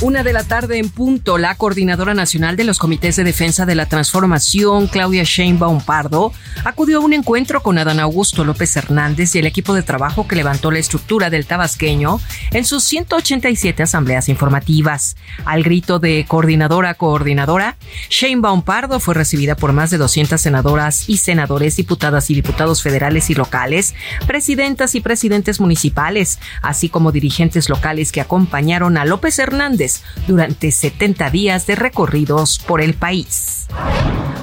Una de la tarde en punto, la coordinadora nacional de los comités de defensa de la transformación, Claudia Sheinbaum Pardo, acudió a un encuentro con Adán Augusto López Hernández y el equipo de trabajo que levantó la estructura del tabasqueño en sus 187 asambleas informativas. Al grito de coordinadora, coordinadora, Sheinbaum Pardo fue recibida por más de 200 senadoras y senadores, diputadas y diputados federales y locales, presidentas y presidentes municipales, así como dirigentes locales que acompañaron a López Hernández durante 70 días de recorridos por el país.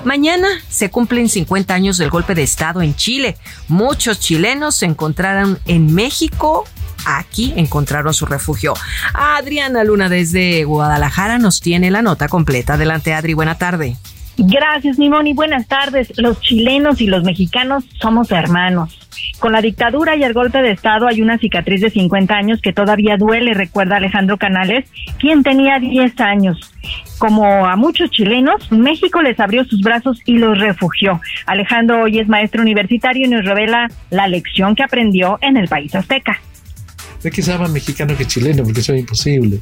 Mañana se cumplen 50 años del golpe de Estado en Chile. Muchos chilenos se encontraron en México aquí encontraron su refugio. Adriana Luna desde Guadalajara nos tiene la nota completa. Adelante, Adri, buena tarde. Gracias, Nimoni. Buenas tardes. Los chilenos y los mexicanos somos hermanos. Con la dictadura y el golpe de Estado hay una cicatriz de 50 años que todavía duele, recuerda Alejandro Canales, quien tenía 10 años. Como a muchos chilenos, México les abrió sus brazos y los refugió. Alejandro hoy es maestro universitario y nos revela la lección que aprendió en el país azteca. Es que sea más mexicano que chileno, porque eso es imposible.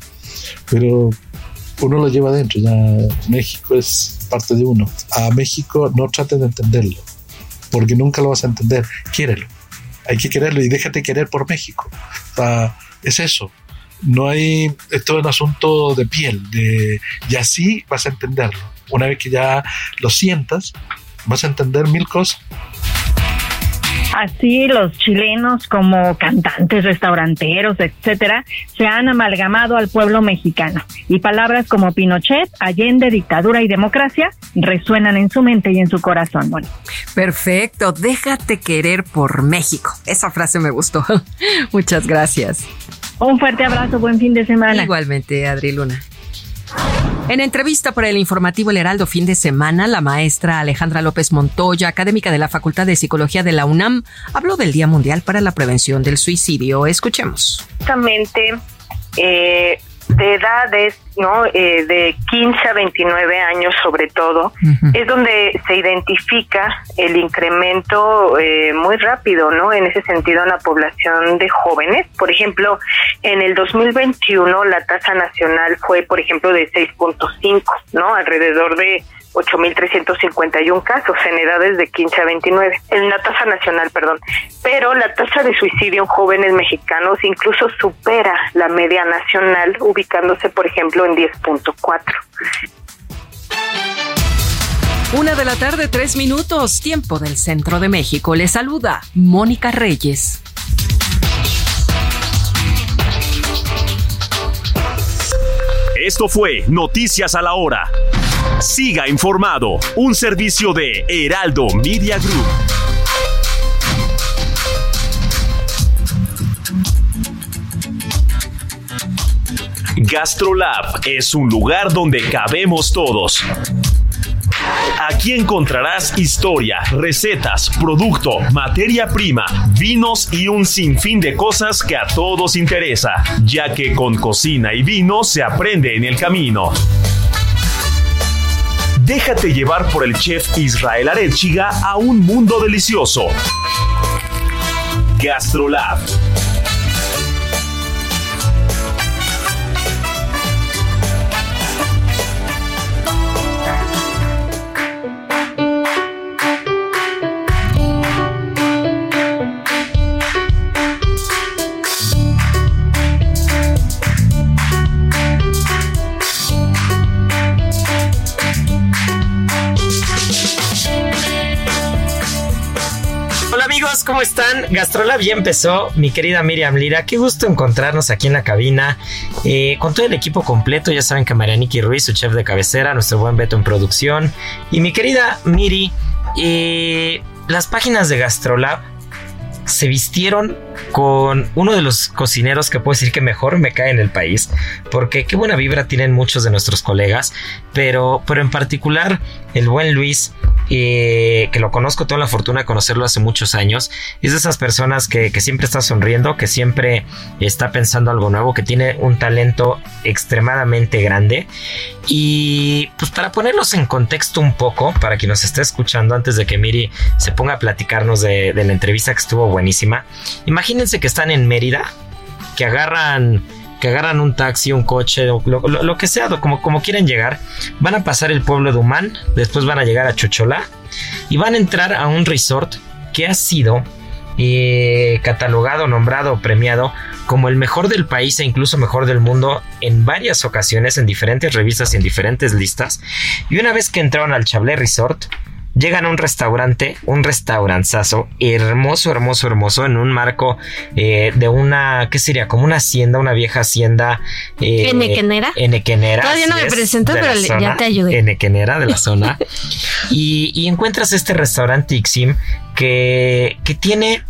Pero uno lo lleva adentro, ya México es parte de uno. A México no trates de entenderlo, porque nunca lo vas a entender. Quiérelo, hay que quererlo y déjate querer por México. es eso. No hay, esto es un asunto de piel, de, y así vas a entenderlo. Una vez que ya lo sientas, vas a entender mil cosas. Así los chilenos como cantantes, restauranteros, etcétera, se han amalgamado al pueblo mexicano y palabras como Pinochet, Allende, dictadura y democracia resuenan en su mente y en su corazón. Bueno. Perfecto, déjate querer por México. Esa frase me gustó. Muchas gracias. Un fuerte abrazo, buen fin de semana. Igualmente, Adri Luna. En entrevista para el informativo El Heraldo fin de semana, la maestra Alejandra López Montoya, académica de la Facultad de Psicología de la UNAM, habló del Día Mundial para la Prevención del Suicidio. Escuchemos. Justamente eh, de edades, ¿no? Eh, de 15 a 29 años sobre todo, es donde se identifica el incremento eh, muy rápido, ¿no? En ese sentido en la población de jóvenes. Por ejemplo, en el 2021 la tasa nacional fue, por ejemplo, de 6.5, ¿no? Alrededor de 8.351 casos en edades de 15 a 29, en la tasa nacional, perdón. Pero la tasa de suicidio en jóvenes mexicanos incluso supera la media nacional, ubicándose, por ejemplo, en 10.4. Una de la tarde, tres minutos, tiempo del centro de México. Le saluda Mónica Reyes. Esto fue Noticias a la Hora. Siga informado, un servicio de Heraldo Media Group. GastroLab es un lugar donde cabemos todos. Aquí encontrarás historia, recetas, producto, materia prima, vinos y un sinfín de cosas que a todos interesa, ya que con cocina y vino se aprende en el camino. Déjate llevar por el chef Israel Arechiga a un mundo delicioso. GastroLab ¿cómo están? Gastrolab ya empezó, mi querida Miriam Lira. Qué gusto encontrarnos aquí en la cabina eh, con todo el equipo completo. Ya saben que Marianiki Ruiz, su chef de cabecera, nuestro buen Beto en producción. Y mi querida Miri, eh, las páginas de Gastrolab se vistieron con uno de los cocineros que puedo decir que mejor me cae en el país, porque qué buena vibra tienen muchos de nuestros colegas, pero, pero en particular el buen Luis, eh, que lo conozco, tengo la fortuna de conocerlo hace muchos años, es de esas personas que, que siempre está sonriendo, que siempre está pensando algo nuevo, que tiene un talento extremadamente grande. Y pues para ponerlos en contexto un poco, para quien nos esté escuchando antes de que Miri se ponga a platicarnos de, de la entrevista que estuvo buenísima, imagínense que están en Mérida, que agarran que agarran un taxi, un coche, lo, lo, que sea, como, como quieran llegar, van a pasar el pueblo de Humán, después van a llegar a Chocholá y van a entrar a un resort que ha sido eh, catalogado, nombrado, premiado como el mejor del país e incluso mejor del mundo en varias ocasiones, en diferentes revistas y en diferentes listas. Y una vez que entraron al Chablé Resort, llegan a un restaurante, un restauranzazo, hermoso, hermoso, hermoso, en un marco eh, de una, ¿qué sería? Como una hacienda, una vieja hacienda. Eh, ¿Enequenera? Enequenera. Todavía no me es, presento, pero ya te ayudé. Enequenera de la zona. y, y encuentras este restaurante Ixim que, que tiene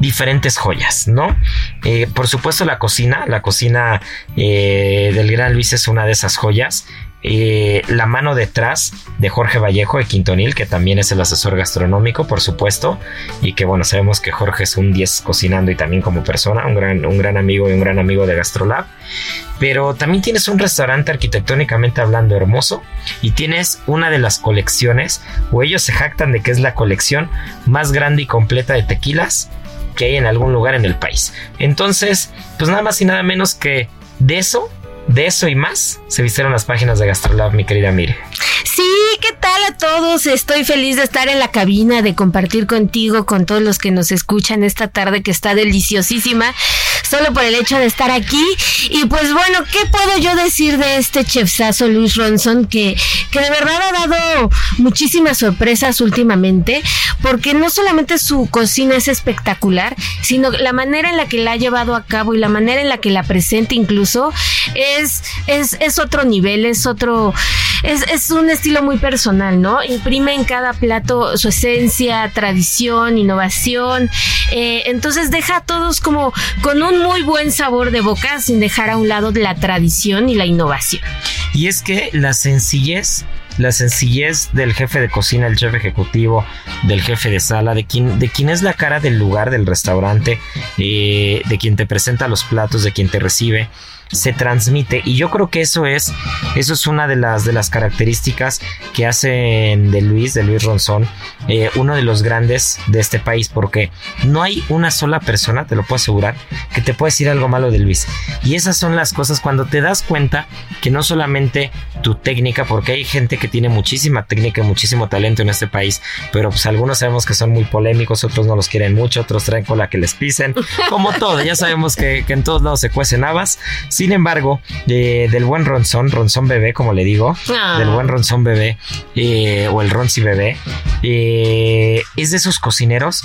diferentes joyas, ¿no? Eh, por supuesto la cocina, la cocina eh, del Gran Luis es una de esas joyas. Eh, la mano detrás de Jorge Vallejo de Quintonil, que también es el asesor gastronómico, por supuesto, y que bueno, sabemos que Jorge es un 10 cocinando y también como persona, un gran, un gran amigo y un gran amigo de Gastrolab. Pero también tienes un restaurante arquitectónicamente hablando hermoso y tienes una de las colecciones, o ellos se jactan de que es la colección más grande y completa de tequilas que hay en algún lugar en el país. Entonces, pues nada más y nada menos que de eso, de eso y más, se vistieron las páginas de Gastrolab, mi querida Mire. Sí, ¿qué tal a todos? Estoy feliz de estar en la cabina, de compartir contigo, con todos los que nos escuchan esta tarde que está deliciosísima, solo por el hecho de estar aquí. Y pues bueno, ¿qué puedo yo decir de este chefsazo Luis Ronson que, que de verdad ha dado muchísimas sorpresas últimamente? Porque no solamente su cocina es espectacular, sino la manera en la que la ha llevado a cabo y la manera en la que la presenta incluso es, es, es otro nivel, es otro, es, es un estilo muy personal, ¿no? Imprime en cada plato su esencia, tradición, innovación. Eh, entonces deja a todos como con un muy buen sabor de boca sin dejar a un lado la tradición y la innovación. Y es que la sencillez la sencillez del jefe de cocina, el chef ejecutivo, del jefe de sala, de quien, de es la cara del lugar, del restaurante, eh, de quien te presenta los platos, de quien te recibe se transmite. Y yo creo que eso es eso es una de las de las características que hacen de Luis de Luis Ronzón eh, uno de los grandes de este país porque no hay una sola persona te lo puedo asegurar que te pueda decir algo malo de Luis. Y esas son las cosas cuando te das cuenta que no solamente tu técnica porque hay gente que tiene muchísima técnica y muchísimo talento en este país pero pues algunos sabemos que son muy polémicos otros no los quieren mucho otros traen cola que les pisen como todo ya sabemos que, que en todos lados se cuecen habas sin embargo, eh, del buen Ronzón, Ronzón bebé, como le digo, Ah. del buen Ronzón bebé, eh, o el Ronzi bebé, eh, es de esos cocineros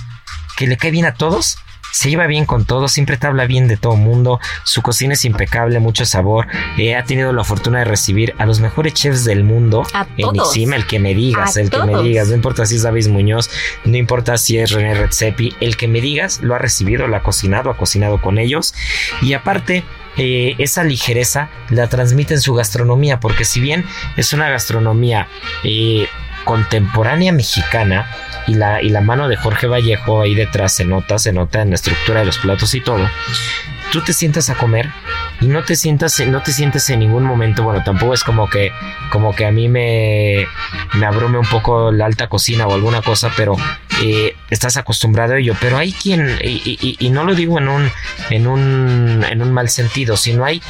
que le cae bien a todos. Se lleva bien con todos, siempre te habla bien de todo mundo. Su cocina es impecable, mucho sabor. Eh, ha tenido la fortuna de recibir a los mejores chefs del mundo A en todos. Ixim, el que me digas, A el que me digas. No importa si es David Muñoz, no importa si es René Redzepi, el que me digas lo ha recibido, lo ha cocinado, ha cocinado con ellos. Y aparte, eh, esa ligereza la transmite en su gastronomía, porque si bien es una gastronomía eh, contemporánea mexicana, y la, y la mano de Jorge Vallejo ahí detrás se nota, se nota en la estructura de los platos y todo. Tú te sientas a comer y no te sientas, no te sientes en ningún momento, bueno, tampoco es como que, como que a mí me, me abrume un poco la alta cocina o alguna cosa, pero eh, estás acostumbrado a ello. Pero hay quien, y, y- y no lo digo en un, en un, en un mal sentido, sino hay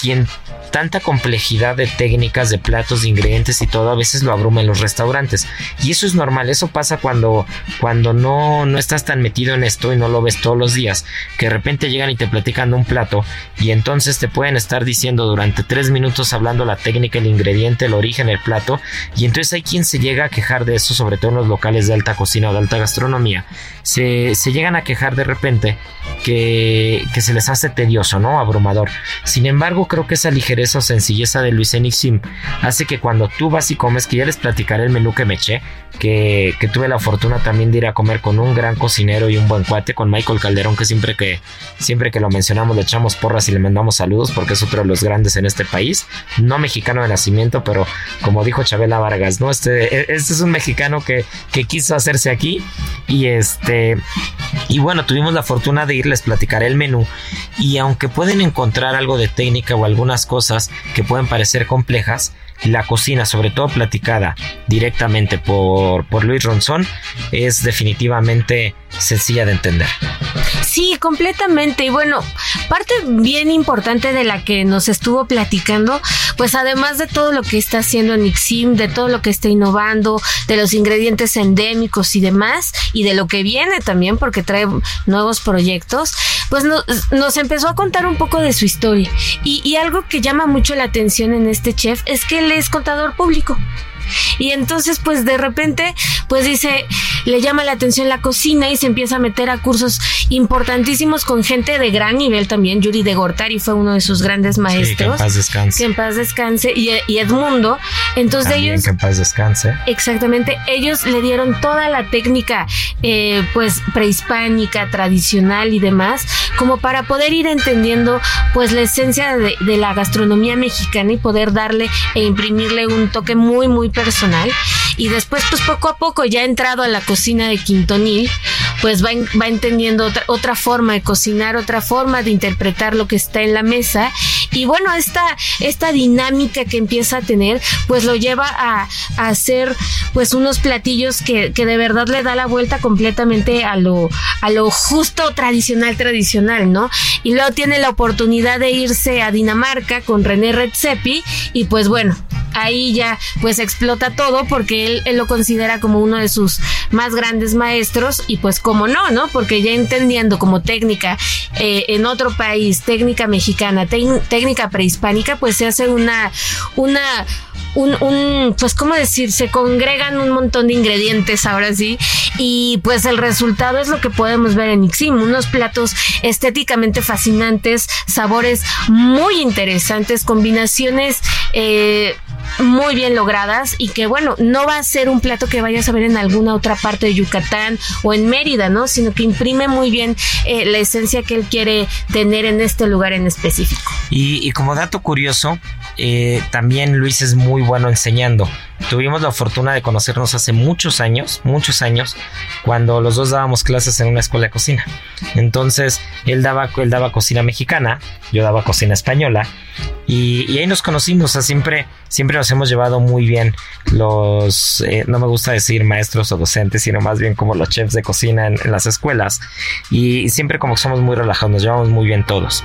quien tanta complejidad de técnicas, de platos, de ingredientes y todo, a veces lo abruma en los restaurantes. Y eso es normal, eso pasa cuando, cuando no, no estás tan metido en esto y no lo ves todos los días, que de repente llegan y te platican un plato y entonces te pueden estar diciendo durante tres minutos hablando la técnica, el ingrediente, el origen, el plato, y entonces hay quien se llega a quejar de eso, sobre todo en los locales de alta cocina o de alta gastronomía, se, se llegan a quejar de repente que, que, se les hace tedioso, ¿no? Abrumador. Sin embargo, creo que esa ligereza o sencilleza de Luis Enixim hace que cuando tú vas y comes, que ya les platicaré el menú que me eché, que, que, tuve la fortuna también de ir a comer con un gran cocinero y un buen cuate, con Michael Calderón, que siempre que, siempre que lo mencionamos le echamos porras y le mandamos saludos porque es otro de los grandes en este país. No mexicano de nacimiento, pero como dijo Chabela Vargas, ¿no? Este, e, este es un mexicano que, que quiso hacerse aquí y este... Y bueno, tuvimos la fortuna de ir, les platicaré el menú. Y aunque pueden encontrar algo de técnica o algunas cosas que pueden parecer complejas, la cocina, sobre todo platicada directamente por, por Luis Ronzón, es definitivamente sencilla de entender. Sí, completamente. Y bueno, parte bien importante de la que nos estuvo platicando, pues además de todo lo que está haciendo Nixim, de todo lo que está innovando, de los ingredientes endémicos y demás, y de lo que viene también, porque trae nuevos proyectos, pues nos empezó a contar un poco de su historia. Y, y algo que llama mucho la atención en este chef es que él es contador público. Y entonces, pues de repente, pues dice, le llama la atención la cocina y se empieza a meter a cursos importantísimos con gente de gran nivel también. Yuri de Gortari fue uno de sus grandes maestros. que en paz descanse. Que en paz descanse. Y, Edmundo. Entonces ellos... Que en paz descanse. Exactamente. Ellos le dieron toda la técnica, eh, pues, prehispánica, tradicional y demás, como para poder ir entendiendo, pues, la esencia de, la gastronomía mexicana y poder darle e imprimirle un toque muy, muy personal. Y después pues poco a poco ya entrado a la cocina de Quintonil pues va, va entendiendo otra, otra forma de cocinar, otra forma de interpretar lo que está en la mesa y bueno, esta, esta dinámica que empieza a tener pues lo lleva a, a hacer pues unos platillos que, que, de verdad le da la vuelta completamente a lo, a lo justo tradicional tradicional, ¿no? Y luego tiene la oportunidad de irse a Dinamarca con René Redzepi y pues bueno, ahí ya pues explota todo porque él, él, lo considera como uno de sus más grandes maestros y pues como no, ¿no? Porque ya entendiendo como técnica eh, en otro país, técnica mexicana, técnica prehispánica, pues se hace una, una un, un, pues, ¿cómo decir? Se congregan un montón de ingredientes ahora sí. Y pues el resultado es lo que podemos ver en Ixim. Unos platos estéticamente fascinantes, sabores muy interesantes, combinaciones eh, muy bien logradas y que bueno, no va a ser un plato que vayas a ver en alguna otra parte de Yucatán o en Mérida, ¿no? Sino que imprime muy bien eh, la esencia que él quiere tener en este lugar en específico. Y, como dato curioso, eh, también Luis es muy bueno enseñando. Tuvimos la fortuna de conocernos hace muchos años, muchos años, cuando los dos dábamos clases en una escuela de cocina. Entonces, él daba, él daba cocina mexicana, yo daba cocina española, y, ahí nos conocimos. O siempre, siempre nos hemos llevado muy bien los, eh, no me gusta decir maestros o docentes, sino más bien como los chefs de cocina en, las escuelas. Y, siempre como somos muy relajados, nos llevamos muy bien todos.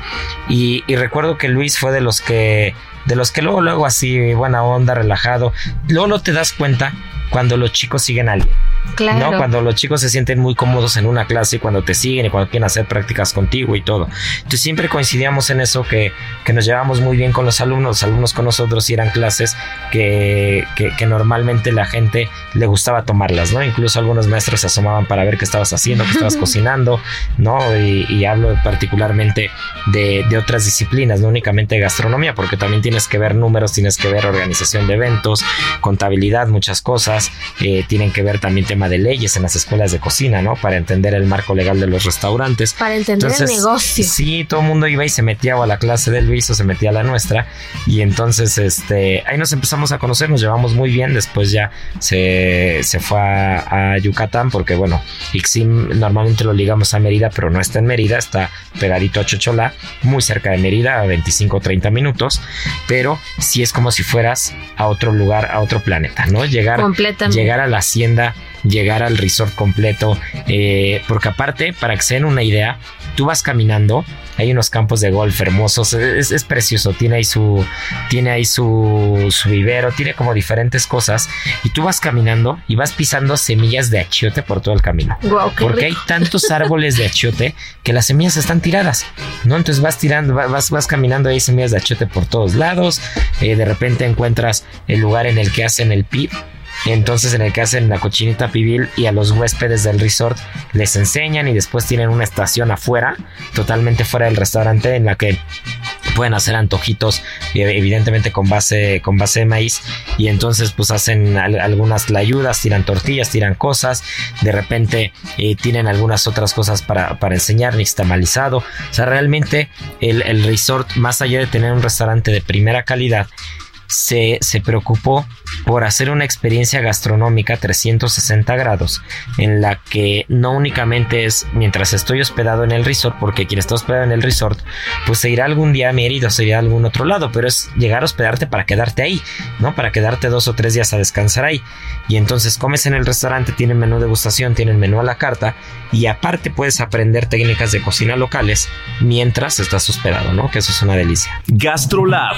Y, y recuerdo que Luis fue de los que de los que luego, luego así, buena onda, relajado. Luego no te das cuenta cuando los chicos siguen a alguien. Claro. ¿no? Cuando los chicos se sienten muy cómodos en una clase y cuando te siguen y cuando quieren hacer prácticas contigo y todo. Entonces siempre coincidíamos en eso que, que nos llevamos muy bien con los alumnos, los alumnos con nosotros y eran clases que, que, normalmente la gente le gustaba tomarlas, ¿no? Incluso algunos maestros se asomaban para ver qué estabas haciendo, qué estabas cocinando, ¿no? Y, hablo particularmente de, de, otras disciplinas, no únicamente de gastronomía, porque también tienes que ver números, tienes que ver organización de eventos, contabilidad, muchas cosas, eh, tienen que ver también tema de leyes en las escuelas de cocina, ¿no? Para entender el marco legal de los restaurantes. Para entender el negocio. Sí, todo el mundo iba y se metía a la clase del Luis o se metía a la nuestra. Y entonces, este, ahí nos empezamos a conocer, nos llevamos muy bien. Después ya se, se fue a, Yucatán porque, bueno, Ixim normalmente lo ligamos a Mérida, pero no está en Mérida, está pegadito a Chochola, muy cerca de Mérida, a 25 o 30 minutos. Pero sí es como si fueras a otro lugar, a otro planeta, ¿no? Llegar, llegar a la hacienda llegar al resort completo. Eh, porque aparte, para que se den una idea, tú vas caminando, hay unos campos de golf hermosos, es, precioso, tiene ahí su, tiene ahí su, su, vivero, tiene como diferentes cosas, y tú vas caminando y vas pisando semillas de achiote por todo el camino. porque hay tantos árboles de achiote que las semillas están tiradas, ¿no? Entonces vas tirando, vas, vas caminando ahí semillas de achiote por todos lados, eh, de repente encuentras el lugar en el que hacen el pip Entonces en el que hacen la cochinita pibil y a los huéspedes del resort les enseñan y después tienen una estación afuera, totalmente fuera del restaurante en la que pueden hacer antojitos evidentemente con base con base de maíz. Y entonces pues hacen algunas ayudas tiran tortillas tiran cosas de repente eh, tienen algunas otras cosas para, para enseñar nixtamalizado o sea realmente el, el resort más allá de tener un restaurante de primera calidad se, preocupó por hacer una experiencia gastronómica 360 grados en la que no únicamente es mientras estoy hospedado en el resort, porque quien está hospedado en el resort, pues se irá algún día a Mérida o se irá a algún otro lado, pero es llegar a hospedarte para quedarte ahí, ¿no? Para quedarte dos o tres días a descansar ahí. Y entonces comes en el restaurante, tienen menú de degustación, tienen menú a la carta y aparte puedes aprender técnicas de cocina locales mientras estás hospedado, ¿no? Que eso es una delicia. GastroLab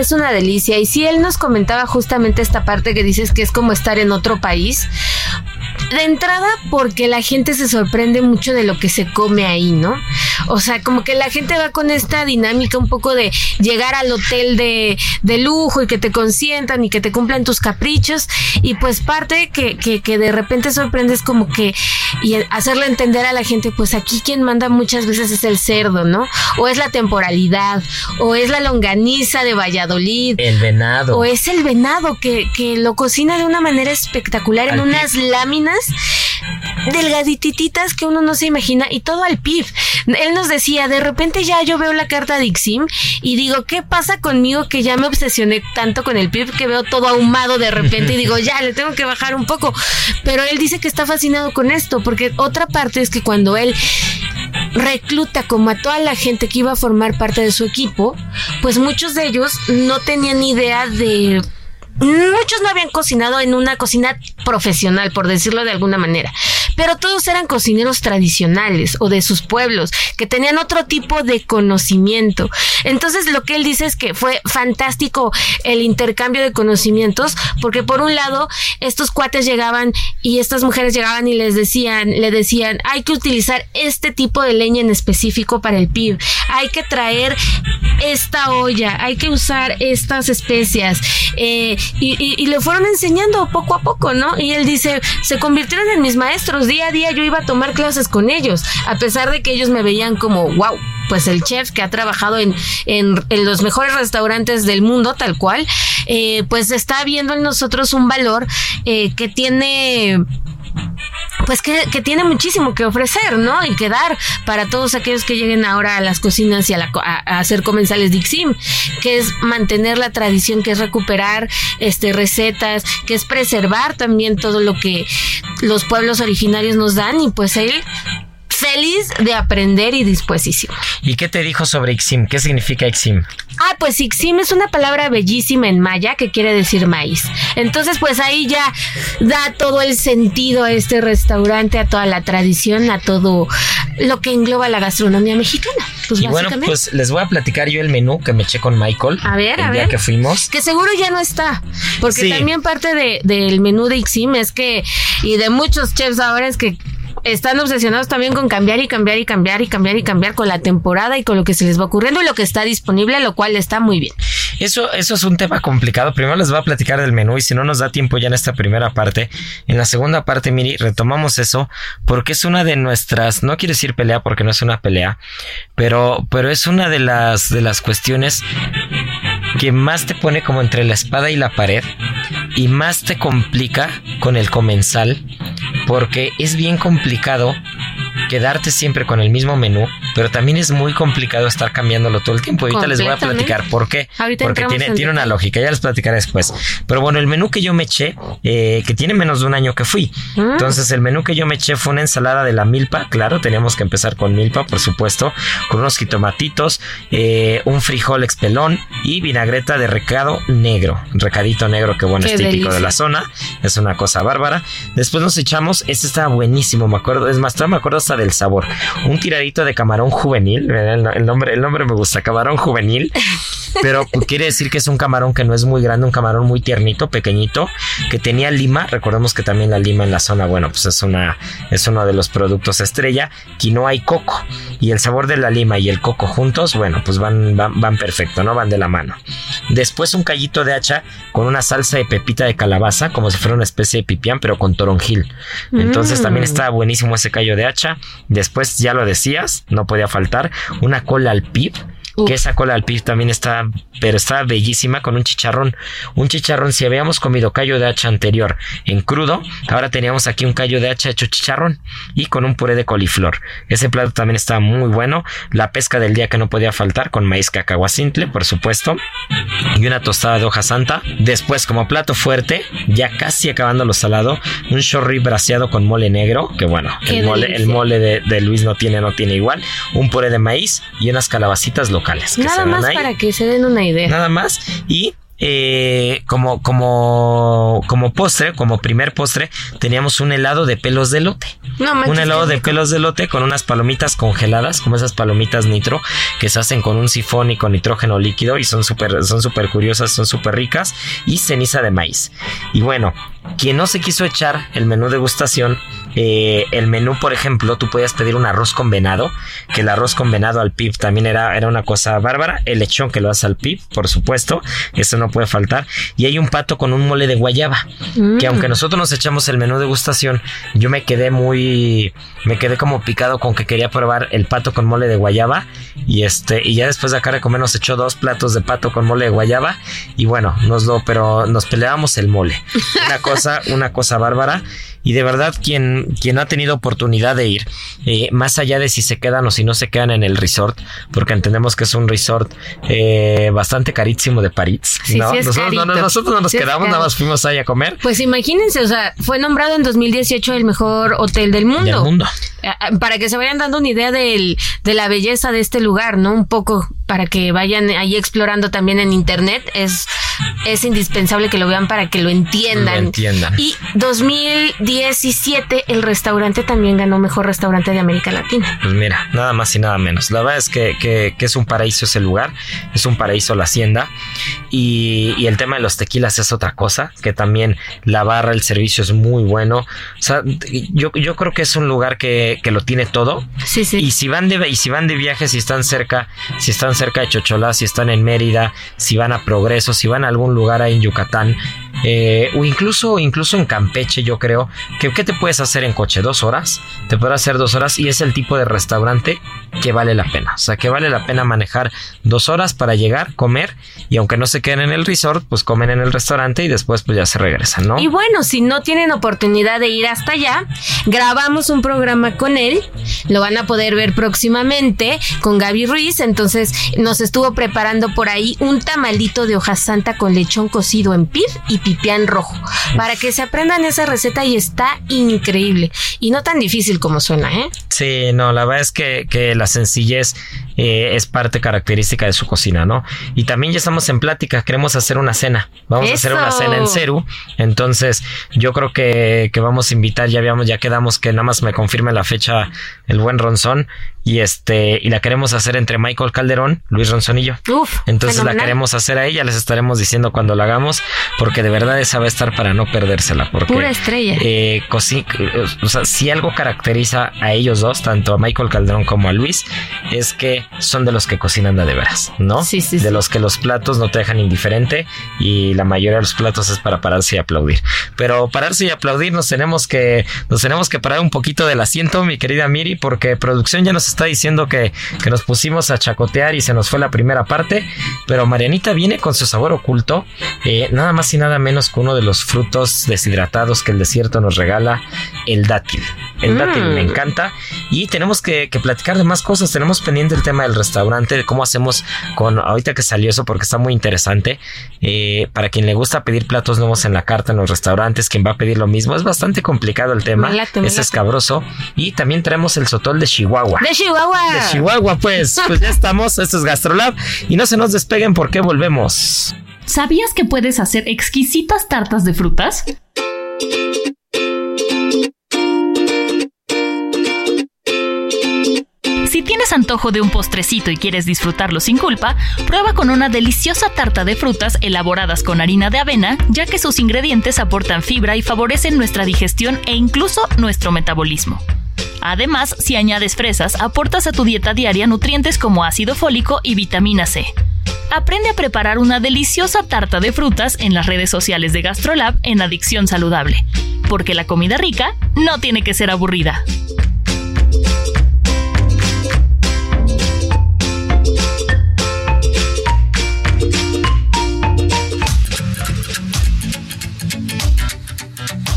es una delicia. Y si él nos comentaba justamente esta parte que dices que es como estar en otro país, de entrada porque la gente se sorprende mucho de lo que se come ahí, ¿no? O sea, como que la gente va con esta dinámica un poco de llegar al hotel de, de lujo y que te consientan y que te cumplan tus caprichos. Y pues parte que, que, que de repente sorprendes como que y hacerle entender a la gente, pues aquí quien manda muchas veces es el cerdo, ¿no? O es la temporalidad, o es la longaniza de Valladolid. El venado. O es el venado que, que lo cocina de una manera espectacular en unas láminas delgadititas que uno no se imagina y todo al pif. Él nos decía, de repente ya yo veo la carta de Ixim y digo, ¿qué pasa conmigo que ya me obsesioné tanto con el pif que veo todo ahumado de repente y digo, ya, le tengo que bajar un poco. Pero él dice que está fascinado con esto, porque otra parte es que cuando él recluta como a toda la gente que iba a formar parte de su equipo, pues muchos de ellos no tenían idea de muchos no habían cocinado en una cocina profesional, por decirlo de alguna manera, pero todos eran cocineros tradicionales o de sus pueblos, que tenían otro tipo de conocimiento. Entonces lo que él dice es que fue fantástico el intercambio de conocimientos, porque por un lado, estos cuates llegaban y estas mujeres llegaban y les decían, le decían, hay que utilizar este tipo de leña en específico para el PIB, hay que traer esta olla, hay que usar estas especias. Eh, y, le fueron enseñando poco a poco, ¿no? Y él dice, se convirtieron en mis maestros, día a día yo iba a tomar clases con ellos, a pesar de que ellos me veían como, wow, pues el chef que ha trabajado en, en, los mejores restaurantes del mundo, tal cual, eh, pues está viendo en nosotros un valor eh, que tiene pues que, tiene muchísimo que ofrecer, ¿no? Y que dar para todos aquellos que lleguen ahora a las cocinas y a, hacer comensales Dixim, que es mantener la tradición, que es recuperar este recetas, que es preservar también todo lo que los pueblos originarios nos dan y pues él feliz de aprender y disposición. ¿Y qué te dijo sobre Ixim? ¿Qué significa Ixim? Ah, pues Ixim es una palabra bellísima en maya que quiere decir maíz. Entonces, pues ahí ya da todo el sentido a este restaurante, a toda la tradición, a todo lo que engloba la gastronomía mexicana. Pues y bueno, pues les voy a platicar yo el menú que me eché con Michael. A ver, el a día ver. que fuimos. Que seguro ya no está. Porque también parte de, del menú de Ixim es que, y de muchos chefs ahora es que están obsesionados también con cambiar y cambiar y cambiar y cambiar y cambiar con la temporada y con lo que se les va ocurriendo y lo que está disponible, lo cual está muy bien. Eso, eso es un tema complicado. Primero les voy a platicar del menú y si no nos da tiempo ya en esta primera parte, en la segunda parte, Miri, retomamos eso porque es una de nuestras, no quiero decir pelea porque no es una pelea, pero, pero es una de las, de las cuestiones que más te pone como entre la espada y la pared y más te complica con el comensal porque es bien complicado quedarte siempre con el mismo menú, pero también es muy complicado estar cambiándolo todo el tiempo. Ahorita les voy a platicar por qué. Porque tiene, tiene una lógica, ya les platicaré después. Pero bueno, el menú que yo me eché, eh, que tiene menos de un año que fui. Mm. Entonces, el menú que yo me eché fue una ensalada de la milpa, claro, teníamos que empezar con milpa, por supuesto, con unos jitomatitos, eh, un frijol expelón y vinagreta de recado negro. Recadito negro que bueno, es típico de la zona. Es una cosa bárbara. Después nos echamos, este estaba buenísimo, me acuerdo, es más, me acuerdo hasta del sabor. Un tiradito de camarón juvenil, el nombre, el nombre me gusta, camarón juvenil, pero quiere decir que es un camarón que no es muy grande, un camarón muy tiernito, pequeñito, que tenía lima, recordemos que también la lima en la zona, bueno, pues es una, es uno de los productos estrella, quinoa y coco, y el sabor de la lima y el coco juntos, bueno, pues van, van, van perfecto, ¿no? Van de la mano. Después un callito de hacha con una salsa de pepita de calabaza, como si fuera una especie de pipián, pero con toronjil. Entonces también mm. estaba buenísimo ese callo de hacha. Después, ya lo decías, no podía faltar, una cola al que esa cola al pif también está, pero está bellísima con un chicharrón. Un chicharrón, si habíamos comido callo de hacha anterior en crudo, ahora teníamos aquí un callo de hacha hecho chicharrón y con un puré de coliflor. Ese plato también está muy bueno. La pesca del día que no podía faltar con maíz cacahuacintle, por supuesto, y una tostada de hoja santa. Después, como plato fuerte, ya casi acabando lo salado, un chorri braseado con mole negro, que bueno, el mole, el mole de, de Luis no tiene, no tiene igual, un puré de maíz y unas calabacitas locales. Nada más para que se den una idea. Nada más. Y eh, como, como, como postre, como primer postre, teníamos un helado de pelos de lote. un helado de pelos de lote con unas palomitas congeladas, como esas palomitas nitro, que se hacen con un sifón y con nitrógeno líquido y son súper son super curiosas, son súper ricas, y ceniza de maíz. Y bueno, quien no se quiso echar el menú degustación, eh, el menú, por ejemplo, tú podías pedir un arroz con venado, que el arroz con venado al pip también era, era una cosa bárbara. El lechón que lo hace al pip, por supuesto, eso no puede faltar. Y hay un pato con un mole de guayaba, que mm. aunque nosotros nos echamos el menú degustación, yo me quedé muy, me quedé como picado con que quería probar el pato con mole de guayaba. Y este, y ya después de acá de comer nos echó dos platos de pato con mole de guayaba. Y bueno, nos lo, pero nos peleábamos el mole. Una cosa, una cosa bárbara. Y de verdad, quien, quien ha tenido oportunidad de ir, eh, más allá de si se quedan o si no se quedan en el resort, porque entendemos que es un resort eh, bastante carísimo de París. ¿no? nosotros, no, nosotros, no, nos quedamos, nada más fuimos ahí a comer. Pues imagínense, o sea, fue nombrado en 2018 el mejor hotel del mundo. Del mundo. Para que se vayan dando una idea del, de la belleza de este lugar, ¿no? Un poco para que vayan ahí explorando también en internet. Es, es indispensable que lo vean para que lo entiendan. Lo entiendan. Y 2017 el restaurante también ganó mejor restaurante de América Latina. Pues mira, nada más y nada menos. La verdad es que, que, es un paraíso ese lugar, es un paraíso la hacienda. Y, y, el tema de los tequilas es otra cosa, que también la barra, el servicio es muy bueno. O sea, yo, yo creo que es un lugar que que, lo tiene todo. Sí, sí. Y si van de, y si van de viaje, si están cerca, si están cerca de Chocholá, si están en Mérida, si van a Progreso, si van a algún lugar ahí en Yucatán, eh, o incluso, incluso en Campeche, yo creo, que ¿qué te puedes hacer en coche? ¿Dos horas? Te puedes hacer dos horas y es el tipo de restaurante que vale la pena. O sea, que vale la pena manejar dos horas para llegar, comer y aunque no se queden en el resort, pues comen en el restaurante y después pues ya se regresan, ¿no? Y bueno, si no tienen oportunidad de ir hasta allá, grabamos un programa con él, lo van a poder ver próximamente con Gaby Ruiz, entonces nos estuvo preparando por ahí un tamalito de hoja santa con lechón cocido en pir y pipián rojo, para que se aprendan esa receta y está increíble y no tan difícil como suena, ¿eh? Sí, no, la verdad es que, que la sencillez eh, es parte característica de su cocina, ¿no? Y también ya estamos en plática, queremos hacer una cena, vamos a hacer una cena en Ceru, entonces yo creo que, que vamos a invitar, ya habíamos, ya quedamos que nada más me confirme la fecha el buen Ronzón y este y la queremos hacer entre Michael Calderón, Luis yo. Uf, entonces la queremos hacer ahí, ya les estaremos diciendo cuando la hagamos, porque de verdad esa va a estar para no perdérsela, porque pura estrella. Eh, o sea, si algo caracteriza a ellos dos, tanto a Michael Calderón como a Luis, es que son de los que cocinan de, de veras, ¿no? Sí, sí. De los que los platos no te dejan indiferente y la mayoría de los platos es para pararse y aplaudir. Pero pararse y aplaudir nos tenemos que nos tenemos que parar un poquito del asiento, mi querida Miri, porque producción ya nos está diciendo que, que nos pusimos a chacotear y se nos fue la primera parte, pero Marianita viene con su sabor oculto, eh, nada más y nada menos que uno de los frutos deshidratados que el desierto nos regala, el dátil. El dátil me mm. encanta y tenemos que, que platicar de más cosas, tenemos pendiente el tema del restaurante, de cómo hacemos con, ahorita que salió eso porque está muy interesante, eh, para quien le gusta pedir platos nuevos en la carta en los restaurantes, quien va a pedir lo mismo, es bastante complicado el tema, es escabroso y también tenemos el sotol de Chihuahua. De Chihuahua. De Chihuahua, pues, pues ya estamos, esto es Gastrolab y no se nos despeguen porque volvemos. ¿Sabías que puedes hacer exquisitas tartas de frutas? Tienes antojo de un postrecito y quieres disfrutarlo sin culpa, prueba con una deliciosa tarta de frutas elaboradas con harina de avena, ya que sus ingredientes aportan fibra y favorecen nuestra digestión e incluso nuestro metabolismo. Además, si añades fresas, aportas a tu dieta diaria nutrientes como ácido fólico y vitamina C. Aprende a preparar una deliciosa tarta de frutas en las redes sociales de GastroLab en Adicción Saludable, porque la comida rica no tiene que ser aburrida.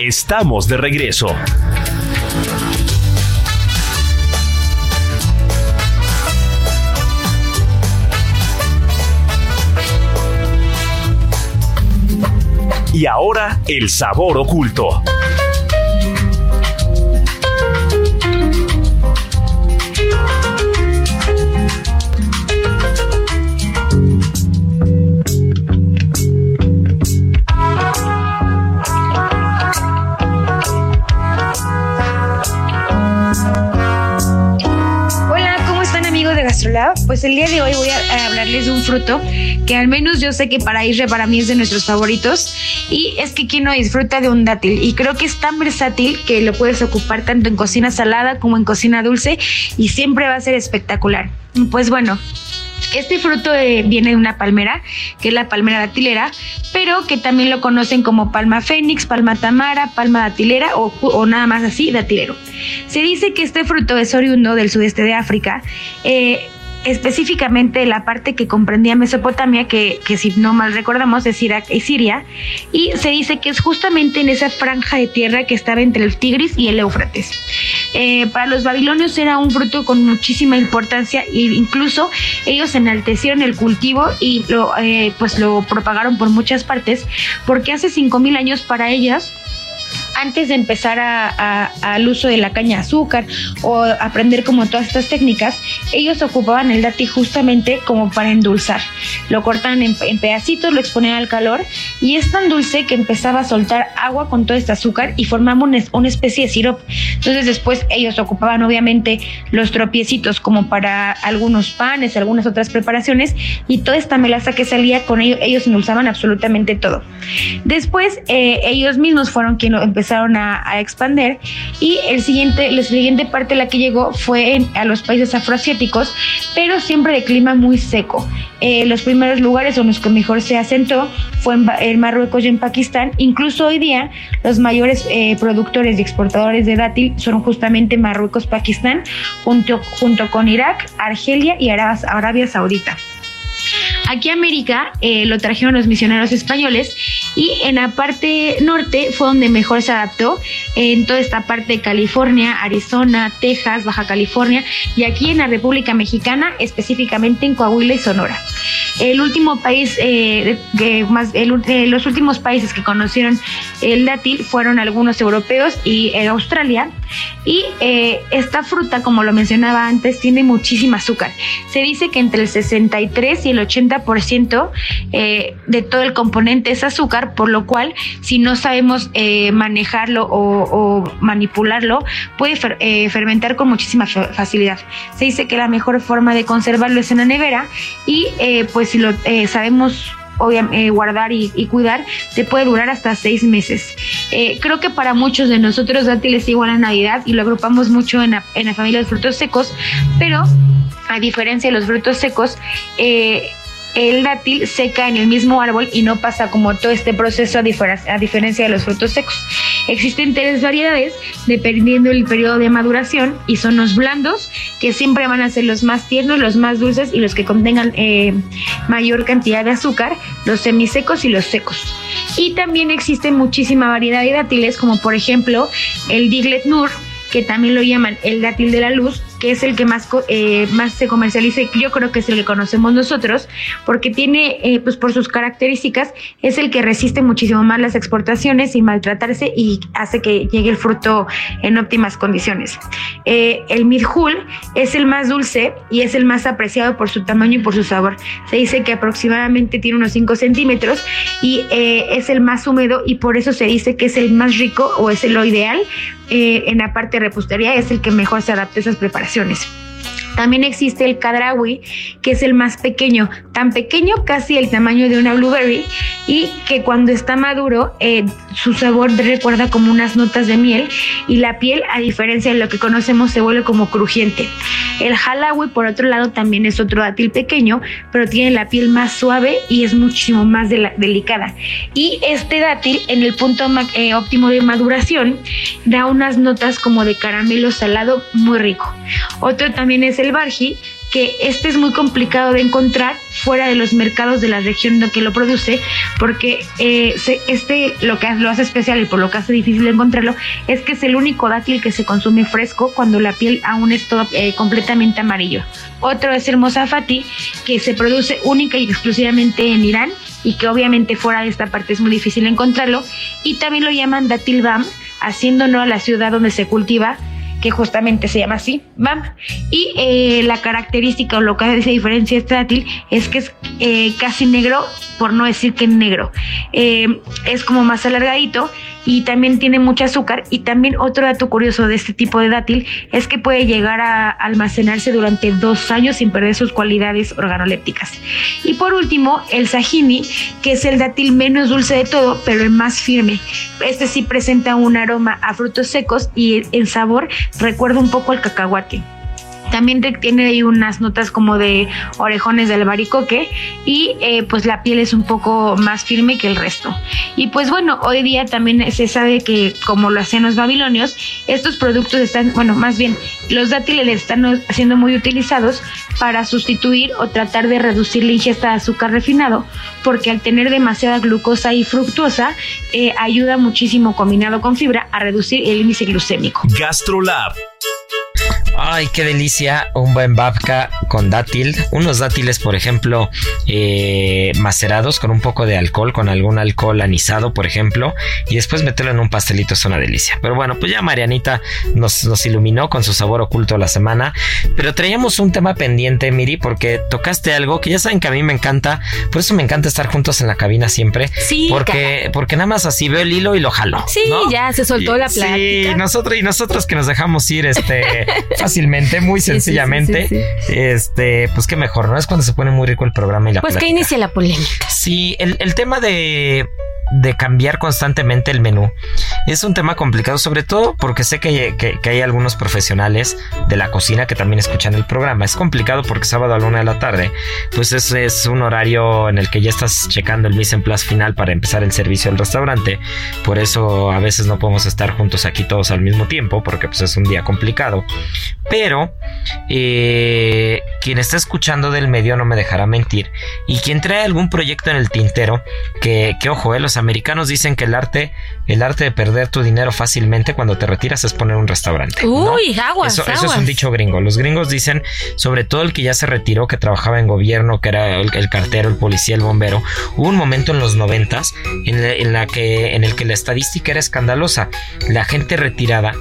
Estamos de regreso. Y ahora el sabor oculto. De GastroLab? Pues el día de hoy voy a, hablarles de un fruto que al menos yo sé que para Isre para mí es de nuestros favoritos y es que quien no disfruta de un dátil y creo que es tan versátil que lo puedes ocupar tanto en cocina salada como en cocina dulce y siempre va a ser espectacular. Pues bueno, este fruto eh, viene de una palmera, que es la palmera datilera, pero que también lo conocen como palma fénix, palma tamara, palma datilera o, o nada más así, datilero. Se dice que este fruto es oriundo del sudeste de África. eh, específicamente la parte que comprendía Mesopotamia, que, que si no mal recordamos es Irak y Siria, y se dice que es justamente en esa franja de tierra que estaba entre el Tigris y el Éufrates. Eh, para los babilonios era un fruto con muchísima importancia e incluso ellos enaltecieron el cultivo y lo, eh, pues lo propagaron por muchas partes, porque hace 5.000 años para ellas antes de empezar a- a- al uso de la caña de azúcar o aprender como todas estas técnicas, ellos ocupaban el dátil justamente como para endulzar. Lo cortaban en, en pedacitos, lo exponían al calor y es tan dulce que empezaba a soltar agua con todo este azúcar y formaba una, una especie de sirope. Entonces después ellos ocupaban obviamente los tropiecitos como para algunos panes, algunas otras preparaciones y toda esta melaza que salía con ellos, ellos endulzaban absolutamente todo. Después eh, ellos mismos fueron quienes empezaron a, a expander y el siguiente, la siguiente parte la que llegó fue a los países afroasiáticos, pero siempre de clima muy seco. Eh, los primeros lugares en los que mejor se asentó fue en Marruecos y en Pakistán. Incluso hoy día los mayores eh, productores y exportadores de dátil son justamente Marruecos, Pakistán, junto, junto con Irak, Argelia y Arabia, Arabia Saudita. Aquí a América eh, lo trajeron los misioneros españoles y en la parte norte fue donde mejor se adaptó, en toda esta parte de California, Arizona, Texas, Baja California y aquí en la República Mexicana, específicamente en Coahuila y Sonora. El último país, eh, eh, los últimos países que conocieron el dátil fueron algunos europeos y Australia. Y esta fruta, como lo mencionaba antes, tiene muchísimo azúcar. Se dice que entre el 63 y el 80% eh, de todo el componente es azúcar, por lo cual si no sabemos eh, manejarlo o, manipularlo, puede eh, fermentar con muchísima fa- facilidad. Se dice que la mejor forma de conservarlo es en la nevera y eh, pues si lo sabemos guardar y, cuidar, te puede durar hasta seis meses. Creo que para muchos de nosotros dátiles es igual a Navidad y lo agrupamos mucho en la, familia de frutos secos, pero a diferencia de los frutos secos, el dátil seca en el mismo árbol y no pasa como todo este proceso a, diferencia de los frutos secos. Existen tres variedades dependiendo del periodo de maduración y son los blandos, que siempre van a ser los más tiernos, los más dulces y los que contengan eh, mayor cantidad de azúcar, los semisecos y los secos. Y también existe muchísima variedad de dátiles, como por ejemplo el Diglet Nur, que también lo llaman el dátil de la luz, que es el que más, eh, más se comercializa y yo creo que es el que conocemos nosotros, porque tiene, eh, pues por sus características, es el que resiste muchísimo más las exportaciones sin maltratarse y hace que llegue el fruto en óptimas condiciones. Eh, el midhul es el más dulce y es el más apreciado por su tamaño y por su sabor. Se dice que aproximadamente tiene unos 5 centímetros y es el más húmedo y por eso se dice que es el más rico o es lo ideal en la parte de repostería, es el que mejor se adapta a esas preparaciones. También existe el kadrawi, que es el más pequeño, tan pequeño casi el tamaño de una blueberry y que cuando está maduro eh, su sabor recuerda como unas notas de miel y la piel, a diferencia de lo que conocemos, se vuelve como crujiente. El halawi, por otro lado, también es otro dátil pequeño, pero tiene la piel más suave y es muchísimo más delicada. Y este dátil, en el punto eh, óptimo de maduración, da unas notas como de caramelo salado muy rico. Otro también es el barji, que este es muy complicado de encontrar fuera de los mercados de la región que lo produce, porque eh, este lo que lo hace especial y por lo que hace difícil de encontrarlo es que es el único dátil que se consume fresco cuando la piel aún es todo, eh, completamente amarillo. Otro es el mozafati, que se produce única y exclusivamente en Irán y que obviamente fuera de esta parte es muy difícil encontrarlo. Y también lo llaman dátil bam, haciendo a la ciudad donde se cultiva que justamente se llama así, BAM. Y eh, la característica o lo que hace diferencia este es que es eh, casi negro, por no decir que negro. Eh, es como más alargadito y también tiene mucho azúcar. Y también otro dato curioso de este tipo de dátil es que puede llegar a almacenarse durante dos años sin perder sus cualidades organolépticas. Y por último, el sajini, que es el dátil menos dulce de todo, pero el más firme. Este sí presenta un aroma a frutos secos y el sabor recuerda un poco al cacahuate. También tiene ahí unas notas como de orejones del albaricoque y eh, pues la piel es un poco más firme que el resto. Y pues bueno, hoy día también se sabe que como lo hacían los babilonios, estos productos están, bueno, más bien los dátiles están siendo muy utilizados para sustituir o tratar de reducir la ingesta de azúcar refinado, porque al tener demasiada glucosa y fructuosa, eh, ayuda muchísimo combinado con fibra a reducir el índice glucémico. GastroLab Ay, qué delicia, un buen babka con dátil. Unos dátiles, por ejemplo, eh, macerados con un poco de alcohol, con algún alcohol anisado, por ejemplo, y después meterlo en un pastelito es una delicia. Pero bueno, pues ya Marianita nos, nos iluminó con su sabor oculto la semana. Pero traíamos un tema pendiente, Miri, porque tocaste algo que ya saben que a mí me encanta. Por eso me encanta estar juntos en la cabina siempre. Sí. Porque, porque nada más así veo el hilo y lo jalo. Sí, ya se soltó la plática. Sí, nosotros y nosotros que nos dejamos ir, este. fácilmente, muy sencillamente. este, pues qué mejor, ¿no? Es cuando se pone muy rico el programa y la Pues que inicia la polémica. Sí, el, el tema de de cambiar constantemente el menú. Es un tema complicado, sobre todo porque sé que, hay algunos profesionales de la cocina que también escuchan el programa. Es complicado porque sábado a la una de la tarde, pues es, es un horario en el que ya estás checando el mise en place final para empezar el servicio al restaurante. Por eso a veces no podemos estar juntos aquí todos al mismo tiempo, porque pues es un día complicado. Pero eh, quien está escuchando del medio no me dejará mentir. Y quien trae algún proyecto en el tintero, que, que ojo, eh, los americanos dicen que el arte, el arte de perder tu dinero fácilmente cuando te retiras es poner un restaurante. Uy, aguas, eso, es un dicho gringo. Los gringos dicen, sobre todo el que ya se retiró, que trabajaba en gobierno, que era el, cartero, el policía, el bombero. Hubo un momento en los noventas en, la que, en el que la estadística era escandalosa. La gente retirada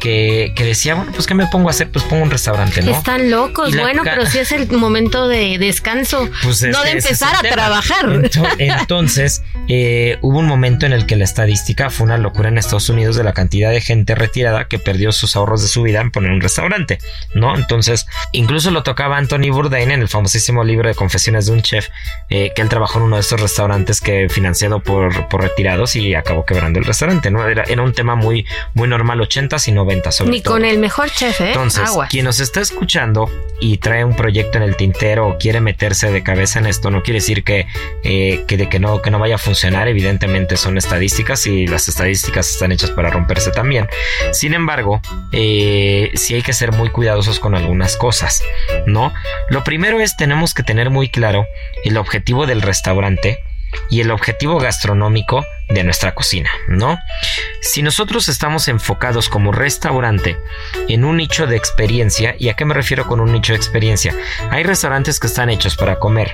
que, decía, bueno, pues ¿qué me pongo a hacer? Pues pongo un restaurante, ¿no? Están locos, bueno, pero si es el momento de descanso, pues no de empezar a trabajar. Entonces, eh, hubo un momento en el que la estadística fue una locura en Estados Unidos de la cantidad de gente retirada que perdió sus ahorros de su vida en poner un restaurante, ¿no? Entonces, incluso lo tocaba Anthony Bourdain en el famosísimo libro de Confesiones de un Chef, eh, que él trabajó en uno de estos restaurantes que financiado por, por retirados y acabó quebrando el restaurante, ¿no? Era, era un tema muy, muy normal, 80s y 90 sobre Ni todo. con el mejor chef, ¿eh? Entonces, Aguas. quien nos está escuchando y trae un proyecto en el tintero o quiere meterse de cabeza en esto, no quiere decir que, eh, que, de que, no, que no vaya a funcionar. Evidentemente son estadísticas y las estadísticas están hechas para romperse también. Sin embargo, eh, sí hay que ser muy cuidadosos con algunas cosas, ¿no? Lo primero es tenemos que tener muy claro el objetivo del restaurante y el objetivo gastronómico de nuestra cocina, ¿no? Si nosotros estamos enfocados como restaurante en un nicho de experiencia, ¿y a qué me refiero con un nicho de experiencia? Hay restaurantes que están hechos para comer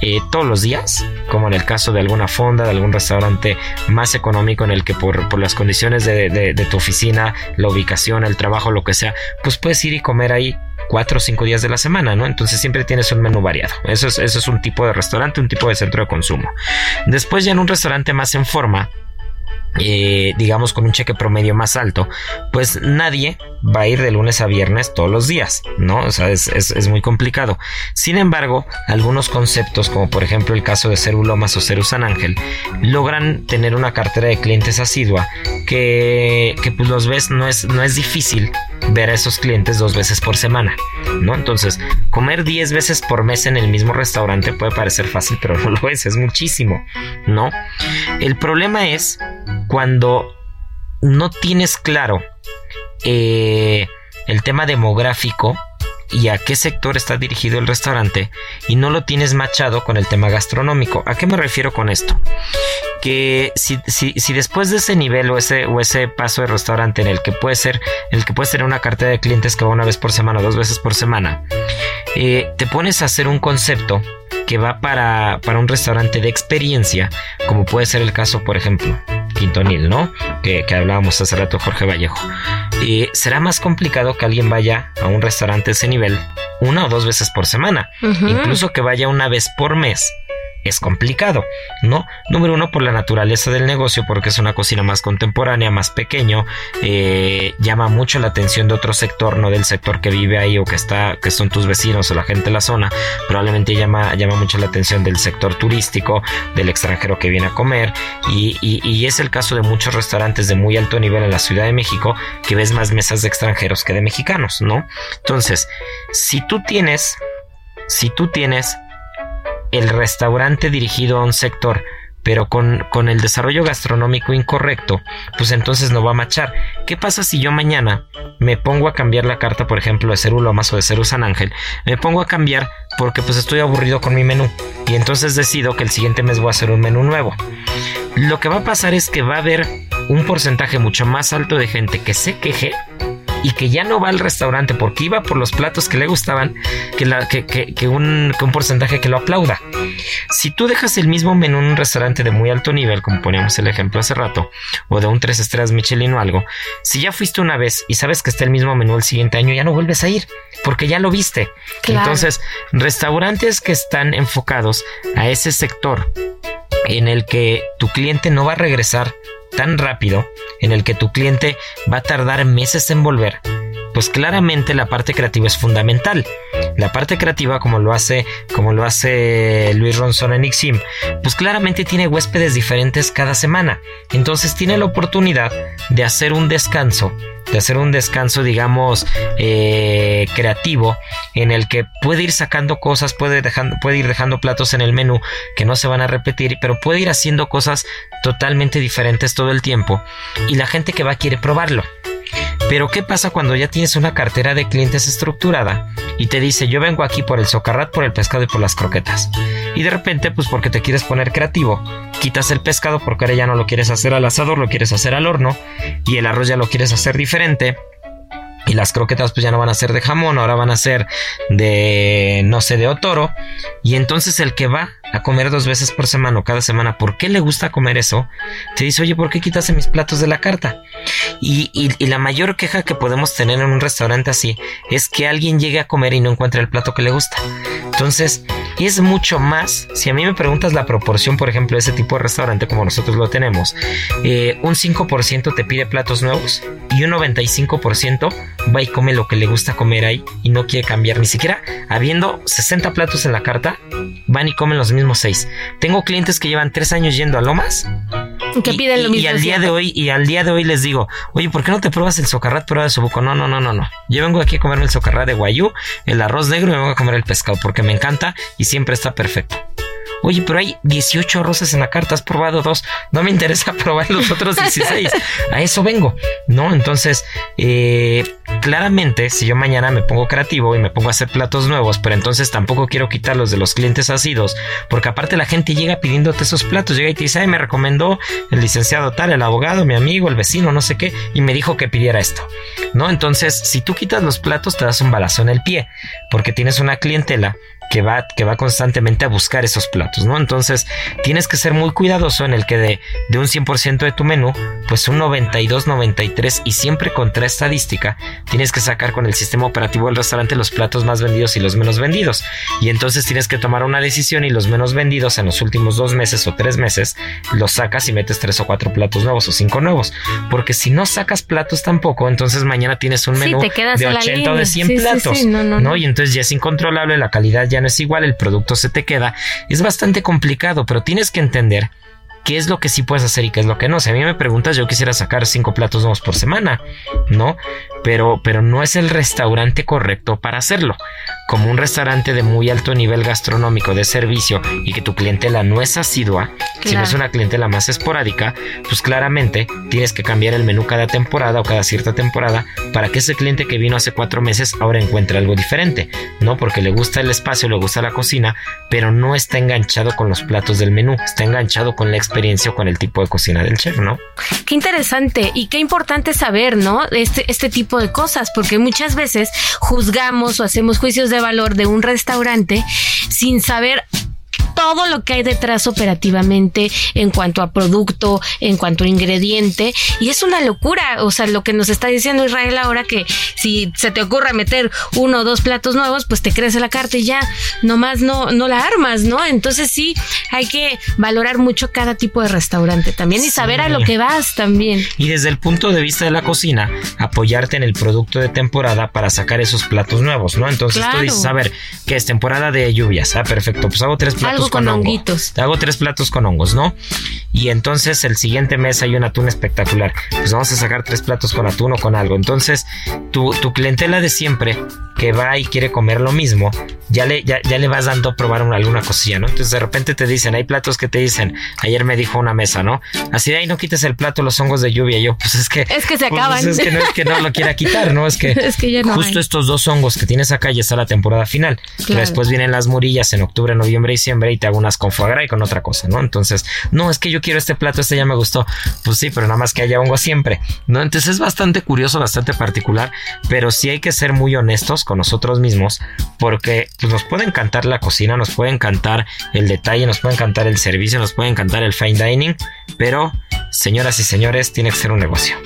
eh, todos los días, como en el caso de alguna fonda, de algún restaurante más económico en el que por, por las condiciones de, de- de tu oficina, la ubicación, el trabajo, lo que sea, pues puedes ir y comer ahí cuatro o cinco días de la semana, ¿no? Entonces siempre tienes un menú variado. Eso es, eso es un tipo de restaurante, un tipo de centro de consumo. Después ya en un restaurante más en forma, eh, digamos con un cheque promedio más alto, pues nadie va a ir de lunes a viernes todos los días, ¿no? O sea, es, es- muy complicado. Sin embargo, algunos conceptos, como por ejemplo el caso de Ceru Lomas o Ceru San Ángel, logran tener una cartera de clientes asidua que, que pues los ves, no es, no es difícil ver a esos clientes dos veces por semana, ¿no? Entonces, comer 10 veces por mes en el mismo restaurante puede parecer fácil, pero no lo es, es muchísimo, ¿no? El problema es cuando no tienes claro eh, el tema demográfico y a qué sector está dirigido el restaurante y no lo tienes machado con el tema gastronómico. ¿A qué me refiero con esto? Que si, si, si después de ese nivel o ese, ese paso de restaurante en el que puede ser, el que puedes tener una cartera de clientes que va una vez por semana o dos veces por semana, eh, te pones a hacer un concepto que va para, para un restaurante de experiencia, como puede ser el caso, por ejemplo, Quintonil, ¿no? Que, que hablábamos hace rato, Jorge Vallejo. Eh, será más complicado que alguien vaya a un restaurante de ese nivel una o dos veces por semana, incluso que vaya una vez por mes. Es complicado, ¿no? Número uno, por la naturaleza del negocio, porque es una cocina más contemporánea, más pequeño, eh, llama mucho la atención de otro sector, no del sector que vive ahí o que está, que son tus vecinos o la gente de la zona, probablemente llama, llama mucho la atención del sector turístico, del extranjero que viene a comer, y, y- y es el caso de muchos restaurantes de muy alto nivel en la Ciudad de México, que ves más mesas de extranjeros que de mexicanos, ¿no? Entonces, si tú tienes, si tú tienes el restaurante dirigido a un sector, pero con, con el desarrollo gastronómico incorrecto, pues entonces no va a machar. ¿Qué pasa si yo mañana me pongo a cambiar la carta, por ejemplo, de Ceru Lomas o de Ceru San Ángel? Me pongo a cambiar porque pues estoy aburrido con mi menú y entonces decido que el siguiente mes voy a hacer un menú nuevo. Lo que va a pasar es que va a haber un porcentaje mucho más alto de gente que se queje y que ya no va al restaurante porque iba por los platos que le gustaban que, la- que- que- que un, que un porcentaje que lo aplauda. Si tú dejas el mismo menú en un restaurante de muy alto nivel, como poníamos el ejemplo hace rato, o de un tres estrellas Michelin o algo, si ya fuiste una vez y sabes que está el mismo menú el siguiente año, ya no vuelves a ir porque ya lo viste. Claro. Entonces, restaurantes que están enfocados a ese sector en el que tu cliente no va a regresar tan rápido, en el que tu cliente va a tardar meses en volver, pues claramente la parte creativa es fundamental. La parte creativa, como lo hace, como lo hace Luis Ronson en Ixim, pues claramente tiene huéspedes diferentes cada semana. Entonces tiene la oportunidad de hacer un descanso, de hacer un descanso, digamos, eh, creativo, en el que puede ir sacando cosas, puede, puede ir dejando platos en el menú que no se van a repetir, pero puede ir haciendo cosas totalmente diferentes todo el tiempo. Y la gente que va quiere probarlo. Pero ¿qué pasa cuando ya tienes una cartera de clientes estructurada y te dice yo vengo aquí por el socarrat, por el pescado y por las croquetas? Y de repente, pues porque te quieres poner creativo, quitas el pescado porque ahora ya no lo quieres hacer al asador, lo quieres hacer al horno y el arroz ya lo quieres hacer diferente. Y las croquetas pues ya no van a ser de jamón, ahora van a ser de, no sé, de otoro. Y entonces el que va a comer dos veces por semana o cada semana, ¿por qué le gusta comer eso? Te dice, oye, ¿por qué quitaste mis platos de la carta? Y, la mayor queja que podemos tener en un restaurante así es que alguien llegue a comer y no encuentre el plato que le gusta. Entonces, es mucho más. Si a mí me preguntas la proporción, por ejemplo, de ese tipo de restaurante como nosotros lo tenemos, eh, un 5% te pide platos nuevos y un 95% va y come lo que le gusta comer ahí y no quiere cambiar ni siquiera habiendo 60 platos en la carta, van y comen los mismos 6. Tengo clientes que llevan 3 años yendo a Lomas que y, piden lo mismo. Y al día de hoy, y al día de hoy les digo, oye, ¿por qué no te pruebas el socarrat prueba de sobuco? No, no, no, no, no. Yo vengo aquí a comerme el socarrat de guayú, el arroz negro y me vengo a comer el pescado porque me encanta y siempre está perfecto. Oye, pero hay 18 arroces en la carta, has probado dos, no me interesa probar los otros 16. A eso vengo, ¿no? Entonces, eh, claramente, si yo mañana me pongo creativo y me pongo a hacer platos nuevos, pero entonces tampoco quiero quitarlos de los clientes ácidos, porque aparte la gente llega pidiéndote esos platos, llega y te dice, ay, me recomendó el licenciado tal, el abogado, mi amigo, el vecino, no sé qué, y me dijo que pidiera esto, ¿no? Entonces, si tú quitas los platos, te das un balazo en el pie, porque tienes una clientela que va, que va constantemente a buscar esos platos, ¿no? Entonces tienes que ser muy cuidadoso en el que de, de un 100% de tu menú, pues un 92, 93 y siempre contra estadística, tienes que sacar con el sistema operativo del restaurante los platos más vendidos y los menos vendidos. Y entonces tienes que tomar una decisión y los menos vendidos en los últimos dos meses o tres meses los sacas y metes tres o cuatro platos nuevos o cinco nuevos. Porque si no sacas platos tampoco, entonces mañana tienes un menú de 80 o de 100 platos. no, no, no. Y entonces ya es incontrolable, la calidad ya no es igual, el producto se te queda. Es bastante complicado, pero tienes que entender qué es lo que sí puedes hacer y qué es lo que no. Si a mí me preguntas, yo quisiera sacar cinco platos nuevos por semana, ¿no? Pero, pero no es el restaurante correcto para hacerlo. Como un restaurante de muy alto nivel gastronómico de servicio y que tu clientela no es asidua, sino es una clientela más esporádica, pues claramente tienes que cambiar el menú cada temporada o cada cierta temporada para que ese cliente que vino hace cuatro meses ahora encuentre algo diferente, ¿no? Porque le gusta el espacio, le gusta la cocina, pero no está enganchado con los platos del menú, está enganchado con la experiencia experiencia con el tipo de cocina del chef, ¿no? Qué interesante y qué importante saber, ¿no? Este, este tipo de cosas, porque muchas veces juzgamos o hacemos juicios de valor de un restaurante sin saber todo lo que hay detrás operativamente en cuanto a producto, en cuanto a ingrediente. Y es una locura. O sea, lo que nos está diciendo Israel ahora que si se te ocurre meter uno o dos platos nuevos, pues te crece la carta y ya nomás no, no la armas, ¿no? Entonces sí, hay que valorar mucho cada tipo de restaurante también y saber a lo que vas también. Y desde el punto de vista de la cocina, apoyarte en el producto de temporada para sacar esos platos nuevos, ¿no? Entonces tú dices, a ver, que es temporada de lluvias, ah, perfecto, pues hago tres platos con, honguitos. Te hago tres platos con hongos, ¿no? Y entonces el siguiente mes hay un atún espectacular. Pues vamos a sacar tres platos con atún o con algo. Entonces, tu, tu clientela de siempre que va y quiere comer lo mismo, ya le, ya, ya le vas dando a probar alguna cosilla, ¿no? Entonces de repente te dicen, hay platos que te dicen, ayer me dijo una mesa, ¿no? Así de ahí no quites el plato, los hongos de lluvia. yo, pues es que. Es que se pues, acaban. es que no es que no lo quiera quitar, ¿no? Es que, es que ya no justo estos dos hongos que tienes acá ya está la temporada final. Pero después vienen las murillas en octubre, noviembre, diciembre y te hago unas con foie gras y con otra cosa, ¿no? Entonces, no, es que yo quiero este plato, este ya me gustó. Pues sí, pero nada más que haya hongo siempre, ¿no? Entonces es bastante curioso, bastante particular, pero sí hay que ser muy honestos con nosotros mismos porque pues, nos puede encantar la cocina, nos puede encantar el detalle, nos puede encantar el servicio, nos puede encantar el fine dining, pero señoras y señores, tiene que ser un negocio.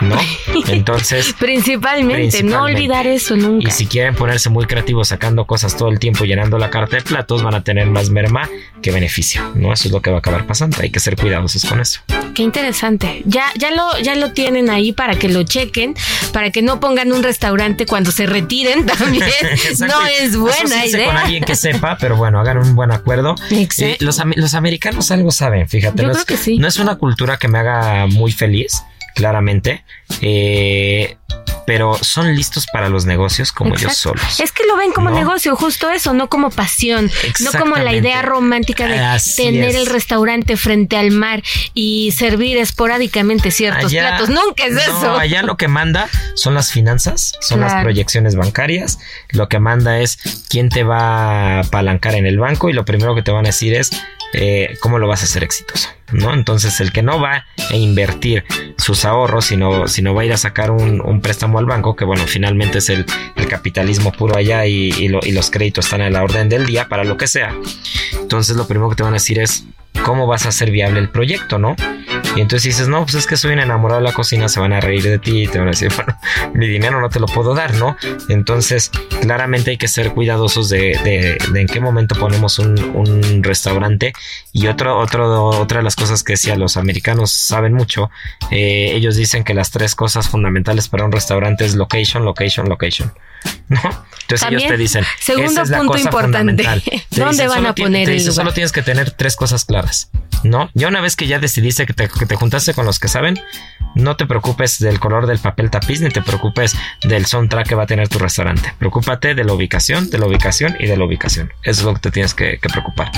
¿No? Entonces. principalmente, no olvidar eso nunca. Y si quieren ponerse muy creativos sacando cosas todo el tiempo, llenando la carta de platos, van a tener más merma que beneficio, ¿no? Eso es lo que va a acabar pasando. Hay que ser cuidadosos con eso. Qué interesante. Ya, ya, lo, ya lo tienen ahí para que lo chequen, para que no pongan un restaurante cuando se retiren también. no es buena idea. con alguien que sepa, pero bueno, hagan un buen acuerdo. Eh, los, los, americanos algo saben, fíjate. Yo no creo es, que sí. No es una cultura que me haga muy feliz claramente. Eh, pero son listos para los negocios como ellos solos. Es que lo ven como negocio, justo eso, no como pasión, no como la idea romántica de tener el restaurante frente al mar y servir esporádicamente ciertos platos. Nunca es eso. Allá lo que manda son las finanzas, son las proyecciones bancarias, lo que manda es quién te va a apalancar en el banco y lo primero que te van a decir es eh, cómo lo vas a hacer exitoso, ¿no? Entonces el que no va a invertir sus ahorros, sino, sino va a ir a sacar un, préstamo al banco, que bueno, finalmente es el, capitalismo puro allá y, y, lo, y los créditos están en la orden del día para lo que sea. Entonces lo primero que te van a decir es, ¿cómo vas a hacer viable el proyecto, no? Y entonces dices, no, pues es que soy un enamorado de la cocina, se van a reír de ti y te van a decir, bueno, mi dinero no te lo puedo dar, ¿no? Entonces, claramente hay que ser cuidadosos de, de, de en qué momento ponemos un, un, restaurante. Y otro, otro, otra de las cosas que decía, los americanos saben mucho, eh, ellos dicen que las tres cosas fundamentales para un restaurante es location, location, location. ¿No? Entonces También, ellos te dicen, segundo esa es la punto cosa importante, ¿dónde dicen, van a poner te el dicen, lugar? Solo tienes que tener tres cosas claras, ¿no? Ya una vez que ya decidiste que te, que te juntaste con los que saben, no te preocupes del color del papel tapiz ni te preocupes del soundtrack que va a tener tu restaurante. Preocúpate de la ubicación, de la ubicación y de la ubicación. Eso es lo que te tienes que, que preocupar,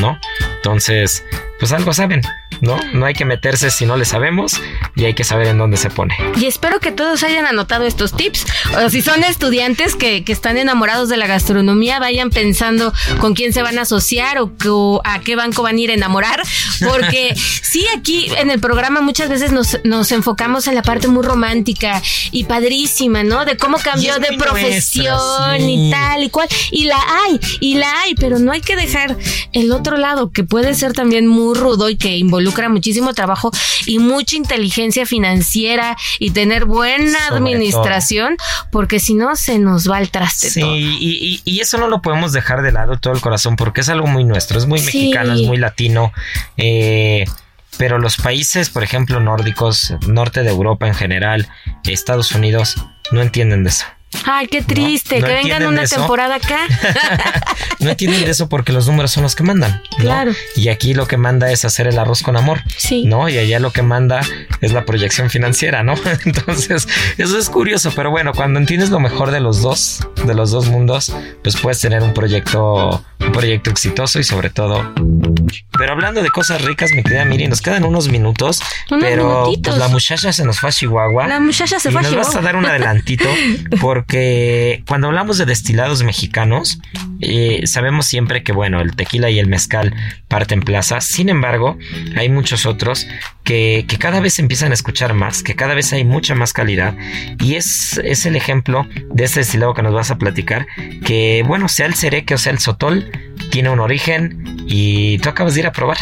¿no? Entonces, pues algo saben, ¿no? No hay que meterse si no le sabemos y hay que saber en dónde se pone. Y espero que todos hayan anotado estos tips. O si son estudiantes que, que están enamorados de la gastronomía, vayan pensando con quién se van a asociar o, a qué banco van a ir a enamorar. Porque sí, aquí en el programa muchas veces nos, nos enfocamos en la parte muy romántica y padrísima, ¿no? De cómo cambió de profesión nuestra, sí. y tal y cual. Y la hay, y la hay, pero no hay que dejar el otro lado que puede ser también muy rudo y que involucra muchísimo trabajo y mucha inteligencia financiera y tener buena Sobre administración, porque si no se nos va al traste Sí, todo. y, y- y eso no lo podemos dejar de lado todo el corazón porque es algo muy nuestro, es muy Sí. mexicano, es muy latino. eh, pero los países, por ejemplo, nórdicos, norte de Europa en general, Estados Unidos, no entienden de eso. Ay, qué triste, no que vengan una eso. temporada acá. No entienden de eso porque los números son los que mandan. ¿no? Claro. Y aquí lo que manda es hacer el arroz con amor. Sí. ¿No? Y allá lo que manda es la proyección financiera, ¿no? Entonces, eso es curioso, pero bueno, cuando entiendes lo mejor de los dos, de los dos mundos, pues puedes tener un proyecto, un proyecto exitoso y sobre todo. Pero hablando de cosas ricas, mi querida Miri, nos quedan unos minutos, Unos pero pues, la muchacha se nos fue a Chihuahua. La muchacha se fue a nos vas a Chihuahua. dar un adelantito porque cuando hablamos de destilados mexicanos eh, sabemos siempre que bueno el tequila y el mezcal parten plaza. Sin embargo hay muchos otros que, que cada vez empiezan a escuchar más que cada vez hay mucha más calidad. Y es, es el ejemplo de este destilado que nos vas a platicar que bueno sea el cereque o sea el sotol tiene un origen y tú acabas de ir a probar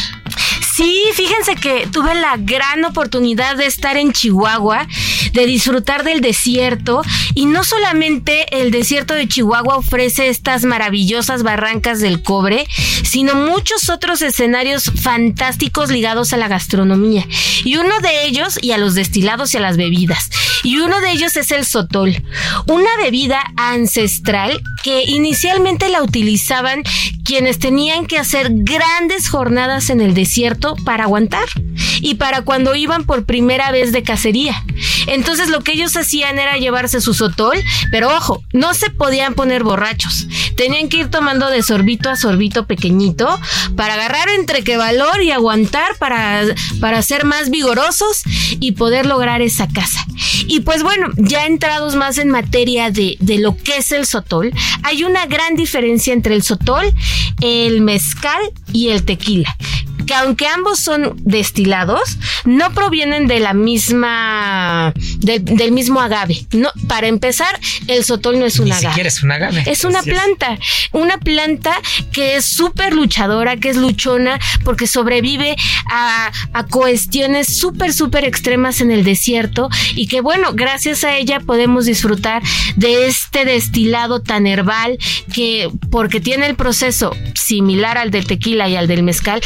Sí, fíjense que tuve la gran oportunidad de estar en Chihuahua, de disfrutar del desierto y no solamente el desierto de Chihuahua ofrece estas maravillosas barrancas del cobre, sino muchos otros escenarios fantásticos ligados a la gastronomía. Y uno de ellos, y a los destilados y a las bebidas. Y uno de ellos es el sotol, una bebida ancestral que inicialmente la utilizaban quienes tenían que hacer grandes jornadas en el desierto para aguantar y para cuando iban por primera vez de cacería. Entonces lo que ellos hacían era llevarse su sotol, pero ojo, no se podían poner borrachos. Tenían que ir tomando de sorbito a sorbito pequeñito para agarrar entre que valor y aguantar para, para ser más vigorosos y poder lograr esa casa. Y pues bueno, ya entrados más en materia de, de lo que es el sotol, hay una gran diferencia entre el sotol, el mezcal y el tequila que aunque ambos son destilados, no provienen de la misma, del, del mismo agave. No, para empezar, el sotol no es un ni agave. siquiera es un agave Es una Así planta, una planta que es súper luchadora, que es luchona, porque sobrevive a, a cuestiones súper, súper extremas en el desierto y que bueno, gracias a ella podemos disfrutar de este destilado tan herbal que porque tiene el proceso similar al del tequila y al del mezcal,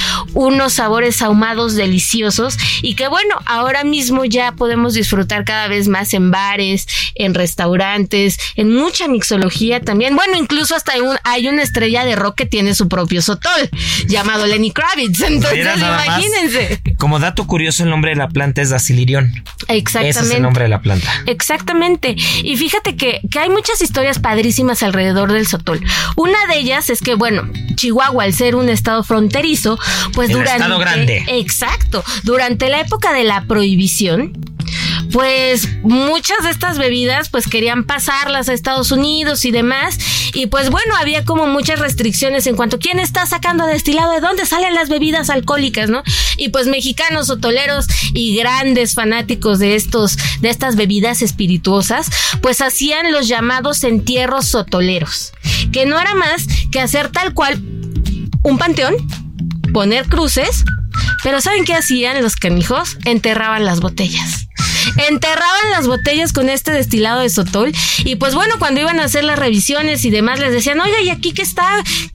unos sabores ahumados deliciosos y que bueno, ahora mismo ya podemos disfrutar cada vez más en bares, en restaurantes, en mucha mixología también. Bueno, incluso hasta hay, un- hay una estrella de rock que tiene su propio sotol llamado Lenny Kravitz. Entonces, más. imagínense. como dato curioso el nombre de la planta es Dacilirión Exactamente. ese es el nombre de la planta Exactamente. Y fíjate que, que hay muchas historias padrísimas alrededor del Sotol. Una de ellas es que, bueno, Chihuahua, al ser un estado fronterizo, pues El durante. estado grande. Exacto. Durante la época de la prohibición. pues muchas de estas bebidas pues querían pasarlas a Estados Unidos y demás. Y pues bueno, había como muchas restricciones en cuanto a quién está sacando destilado, de dónde salen las bebidas alcohólicas, ¿no? Y pues mexicanos hotoleros y grandes fanáticos de estos, de estas bebidas espirituosas, pues hacían los llamados entierros sotoleros, que no era más que hacer tal cual un panteón, poner cruces, pero ¿saben qué hacían los canijos? Enterraban las botellas enterraban las botellas con este destilado de sotol y pues bueno, cuando iban a hacer las revisiones y demás les decían, oiga, ¿y aquí qué está?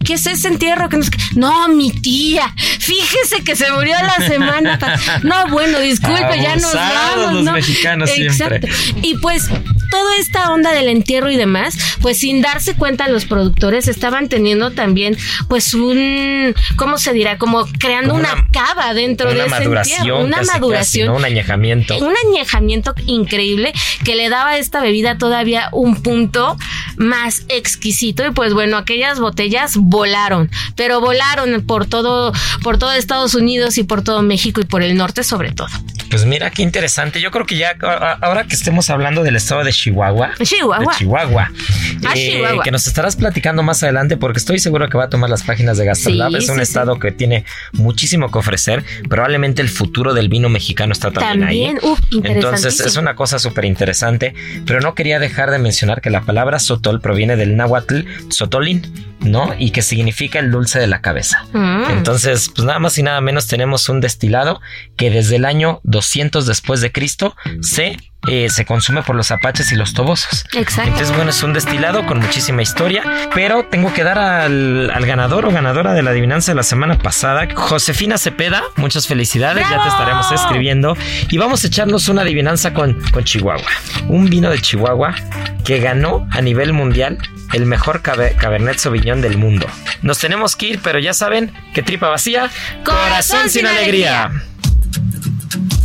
¿Qué es ese entierro? No, mi tía, fíjese que se murió la semana. No, bueno, disculpe, ya nos vamos. Los mexicanos Exacto. Y pues toda esta onda del entierro y demás, pues sin darse cuenta los productores estaban teniendo también pues un, ¿cómo se dirá? Como creando una, cava dentro de ese entierro. Una maduración. Un añejamiento. Un añejamiento increíble que le daba a esta bebida todavía un punto más exquisito y pues bueno, aquellas botellas volaron, pero volaron por todo por todo Estados Unidos y por todo México y por el norte sobre todo. Pues mira qué interesante. Yo creo que ya ahora que estemos hablando del estado de Chihuahua, Chihuahua, Chihuahua, ah, eh, Chihuahua. que nos estarás platicando más adelante porque estoy seguro que va a tomar las páginas de Gastrolab. es un estado que tiene muchísimo que ofrecer. Probablemente el futuro del vino mexicano está también, también ahí. Entonces es una cosa súper interesante, pero no quería dejar de mencionar que la palabra sotol proviene del náhuatl sotolin, ¿no? Y que significa el dulce de la cabeza. Mm. Entonces, pues nada más y nada menos tenemos un destilado que desde el año 200 después de Cristo se eh, se consume por los apaches y los tobosos. Exacto. Entonces, bueno, es un destilado con muchísima historia, pero tengo que dar al, ganador o ganadora de la adivinanza de la semana pasada, Josefina Cepeda. Muchas felicidades, ya te estaremos escribiendo. Y vamos a echarnos una adivinanza con, con Chihuahua. Un vino de Chihuahua que ganó a nivel mundial el mejor Cabernet Sauvignon del mundo. Nos tenemos que ir, pero ya saben que tripa vacía, corazón, sin, alegría.